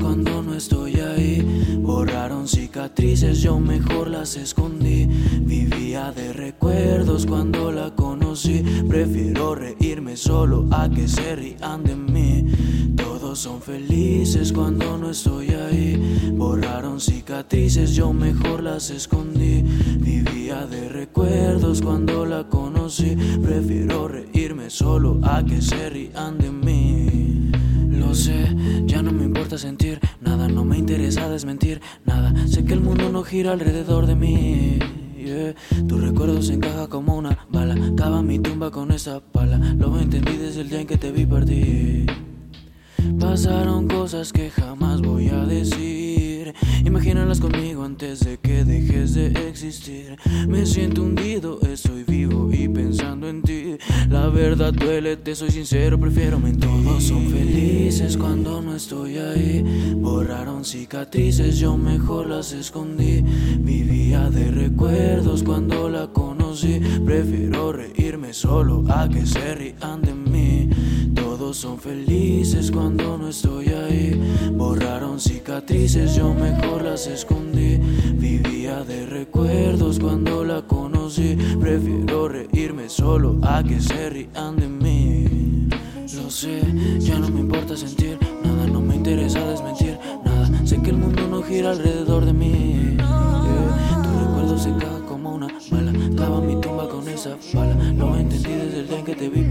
cuando no estoy ahí. Borraron cicatrices, yo mejor las escondí. Vivía de recuerdos cuando la conocí. Prefiero reírme solo a que se rían de mí. Todos son felices cuando no estoy ahí. Borraron cicatrices, yo mejor las escondí. Vivía de recuerdos cuando la conocí. Prefiero reírme solo a que se rían de mí. Lo sé, sentir nada, no me interesa desmentir nada. Sé que el mundo no gira alrededor de mí. yeah. Tu recuerdo se encaja como una bala. Cava mi tumba con esa pala. Lo entendí desde el día en que te vi partir. Pasaron cosas que jamás voy a decir. Imagínalas conmigo antes de que dejes de existir. Me siento hundido, estoy verdad duele, te soy sincero, prefiero mentir. Todos son felices cuando no estoy ahí. Borraron cicatrices, yo mejor las escondí. Vivía de recuerdos cuando la conocí. Prefiero reírme solo a que se rían de mí. Todos son felices cuando no estoy ahí. Borraron cicatrices, yo mejor las escondí. Vivía de recuerdos cuando solo a que se rían de mí. Lo sé, ya no me importa sentir nada, no me interesa desmentir nada. Sé que el mundo no gira alrededor de mí. Yeah. Tu recuerdo se caga como una bala. Cava mi tumba con esa bala. Lo entendí desde el día en que te vi.